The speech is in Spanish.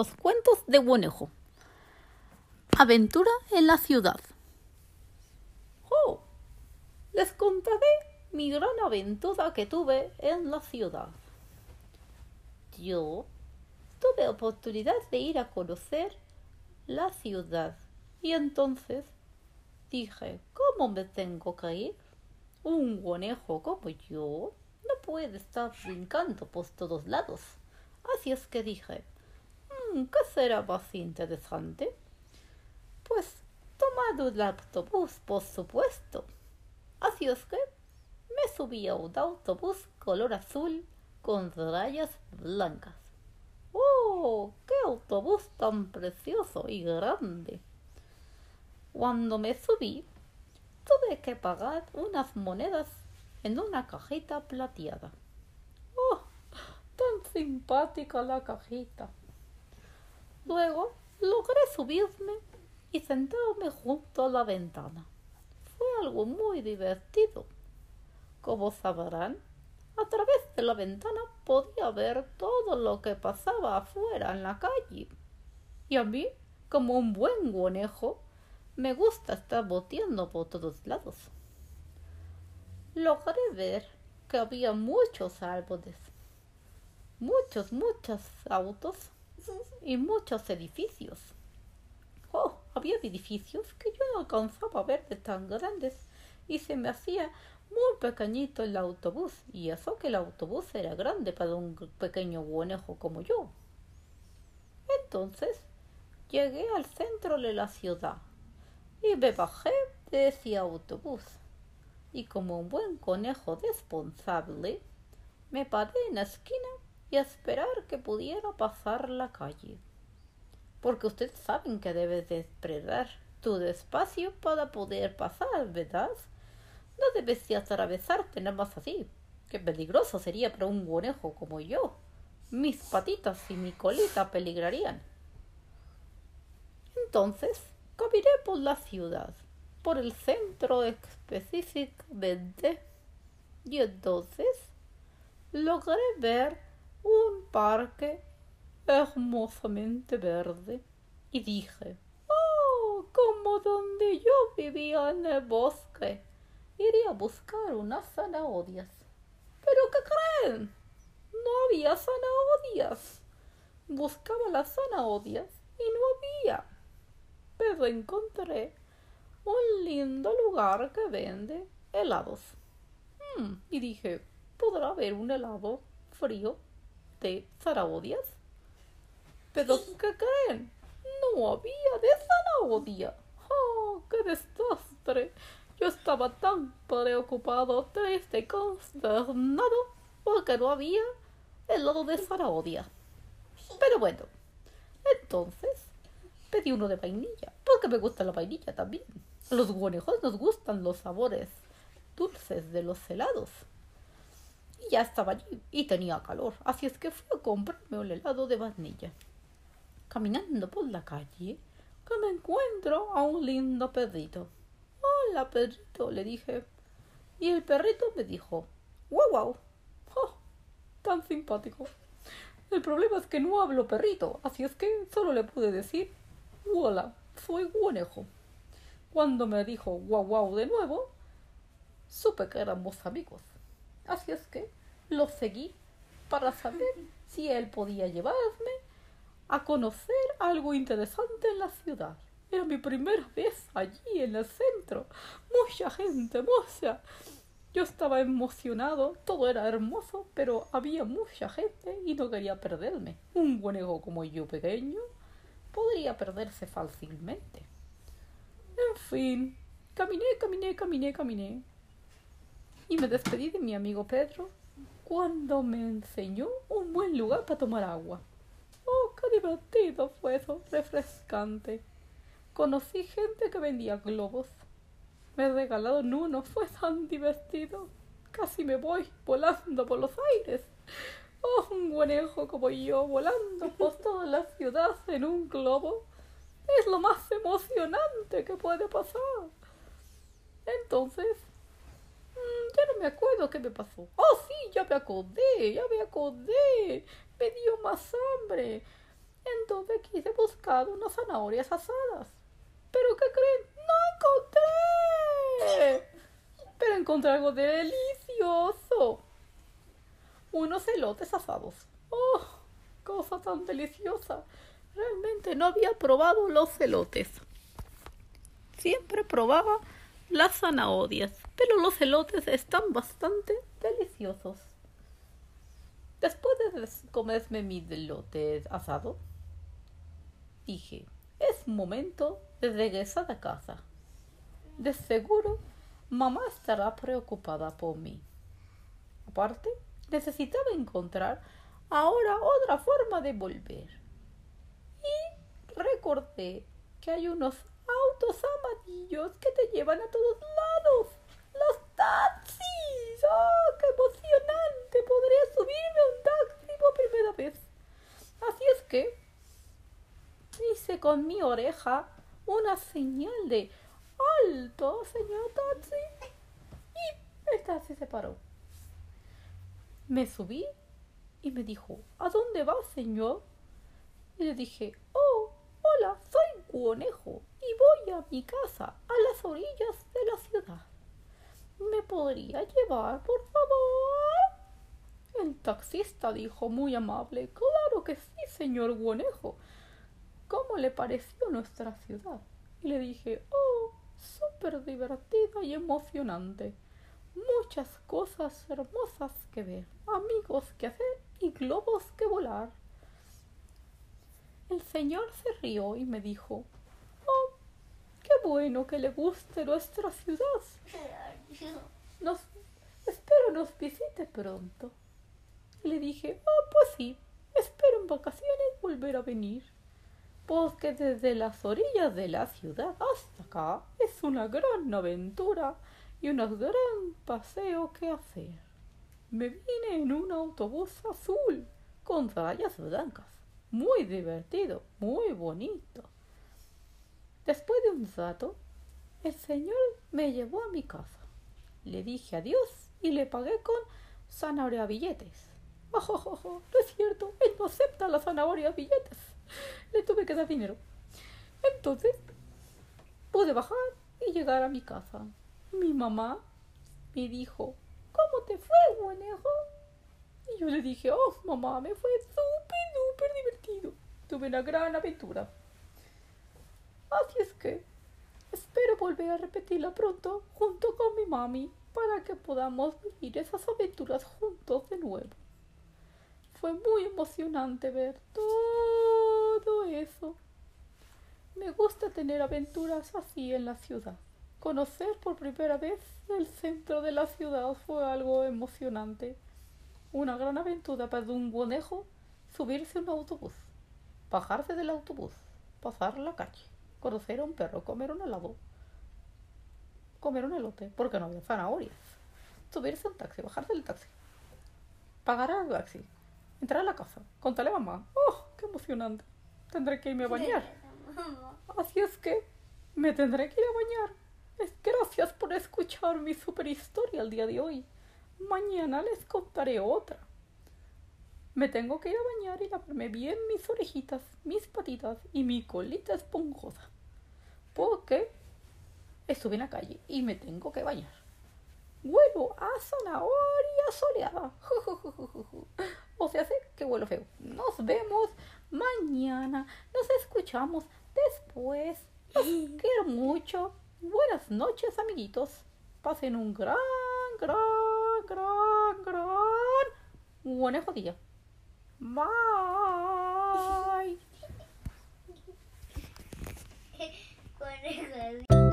los cuentos de Guanejo. Aventura en la ciudad. Oh, les contaré mi gran aventura que tuve en la ciudad. Yo tuve oportunidad de ir a conocer la ciudad y entonces dije, ¿cómo me tengo que ir? Un conejo como yo no puede estar brincando por todos lados. Así es que dije, ¿qué será más interesante? Pues tomar el autobús, por supuesto. Así es que me subí a un autobús color azul con rayas blancas. ¡Oh! ¡Qué autobús tan precioso y grande! Cuando me subí, tuve que pagar unas monedas en una cajita plateada. ¡Oh! Tan simpática la cajita. Luego logré subirme y sentarme junto a la ventana. Fue algo muy divertido. Como sabrán, a través de la ventana podía ver todo lo que pasaba afuera en la calle. Y a mí, como un buen conejo, me gusta estar boteando por todos lados. Logré ver que había muchos árboles, muchos, muchos autos y muchos edificios. Oh, había edificios que yo no alcanzaba a ver de tan grandes y se me hacía muy pequeñito el autobús, y eso que el autobús era grande para un pequeño conejo como yo. Entonces llegué al centro de la ciudad y me bajé de ese autobús. Y como un buen conejo responsable, me paré en la esquina y a esperar que pudiera pasar la calle. Porque ustedes saben que debes de esperar tu despacio para poder pasar, ¿verdad? No debes de atravesarte nada más así. Qué peligroso sería para un conejo como yo. Mis patitas y mi colita peligrarían. Entonces, caminé por la ciudad, por el centro específicamente, y entonces logré ver un parque hermosamente verde y dije, oh, como donde yo vivía en el bosque iría a buscar unas zanahorias. ¿Pero qué creen? No había zanahorias. Buscaba las zanahorias y no había. Pero encontré un lindo lugar que vende helados. Hmm, y dije, ¿podrá haber un helado frío de zanahorias? Pero ¿qué creen? No había de zanahoria. ¡Oh, qué desastre! Yo estaba tan preocupado, triste consternado porque no había helado de zanahoria. Pero bueno, entonces pedí uno de vainilla, porque me gusta la vainilla también. A los conejos nos gustan los sabores dulces de los helados. Ya estaba allí y tenía calor, así es que fui a comprarme un helado de vainilla. Caminando por la calle, que me encuentro a un lindo perrito Hola, perrito, le dije. Y el perrito me dijo, wow, wow. Oh, tan simpático. El problema es que no hablo perrito, así es que solo le pude decir, hola, soy guanejo. Cuando me dijo wow, wow de nuevo, supe que éramos amigos. Así es que lo seguí para saber si él podía llevarme a conocer algo interesante en la ciudad. Era mi primera vez allí en el centro. Mucha gente, mucha. Yo estaba emocionado, todo era hermoso, pero había mucha gente y no quería perderme. Un conejo como yo pequeño podría perderse fácilmente. En fin, caminé, caminé, caminé, caminé. Y me despedí de mi amigo Pedro cuando me enseñó un buen lugar para tomar agua. Oh, qué divertido fue eso, refrescante. Conocí gente que vendía globos. Me regalaron uno, fue tan divertido. Casi me voy volando por los aires. Oh, un conejo como yo volando por toda la ciudad en un globo. Es lo más emocionante que puede pasar. Entonces, mm, ya no me acuerdo qué me pasó. Oh, sí, ya me acordé, ya me acordé. Me dio más hambre. Entonces quise buscar unas zanahorias asadas. ¿Pero qué creen? ¡No encontré! Pero encontré algo delicioso. Unos elotes asados. ¡Oh! Cosa tan deliciosa. Realmente no había probado los elotes. Siempre probaba las zanahorias, pero los elotes están bastante deliciosos. Después de comerme mi elote asado, dije, es momento de regresar a casa. De seguro, mamá estará preocupada por mí. Aparte, necesitaba encontrar ahora otra forma de volver. Y recordé que hay unos autos amarillos que te llevan a todos lados. Los taxis. ¡Oh, qué emocionante! Podría subirme a un taxi por primera vez. Así es que hice con mi oreja una señal de alto, señor taxi. Y el taxi se paró. Me subí y me dijo, ¿a dónde va, señor? Y le dije, oh, hola, soy conejo y voy a mi casa a las orillas de la ciudad. ¿Me podría llevar, por favor? El taxista dijo muy amable, claro que sí, señor conejo. ¿Cómo le pareció nuestra ciudad? Le dije, oh, súper divertida y emocionante. Muchas cosas hermosas que ver, amigos que hacer y globos que volar. El señor se rió y me dijo, oh, qué bueno que le guste nuestra ciudad. Nos, espero nos visite pronto. le dije, oh, pues sí, espero en vacaciones volver a venir. Porque desde las orillas de la ciudad hasta acá es una gran aventura y un gran paseo que hacer. Me vine en un autobús azul con rayas blancas. Muy divertido, muy bonito. Después de un rato, el señor me llevó a mi casa. Le dije adiós y le pagué con zanahoria billetes. Oh, oh, oh, no es cierto, él no acepta las zanahoria billetes. Le tuve que dar dinero. Entonces, pude bajar y llegar a mi casa mi mamá me dijo, ¿cómo te fue, conejo? Y yo le dije, oh, mamá, me fue súper, súper divertido. Tuve una gran aventura. Así es que espero volver a repetirla pronto junto con mi mami para que podamos vivir esas aventuras juntos de nuevo. Fue muy emocionante ver todo eso. Me gusta tener aventuras así en la ciudad. Conocer por primera vez el centro de la ciudad fue algo emocionante. Una gran aventura para un conejo subirse a un autobús, bajarse del autobús, pasar la calle, conocer a un perro, comer un helado, comer un elote, porque no había zanahorias, subirse a un taxi, bajarse del taxi, pagar al taxi, entrar a la casa, contarle a mamá, ¡oh, qué emocionante! Tendré que irme a bañar. Así es que me tendré que ir a bañar. Gracias por escuchar mi super historia el día de hoy. Mañana les contaré otra. Me tengo que ir a bañar y lavarme bien mis orejitas, mis patitas y mi colita esponjosa. Porque estuve en la calle y me tengo que bañar. Huelo a zanahoria soleada. O sea, sé que huelo feo. Nos vemos mañana. Nos escuchamos después. Los quiero mucho. Buenas noches, amiguitos. Pasen un gran, gran, gran, gran buen día. Bye.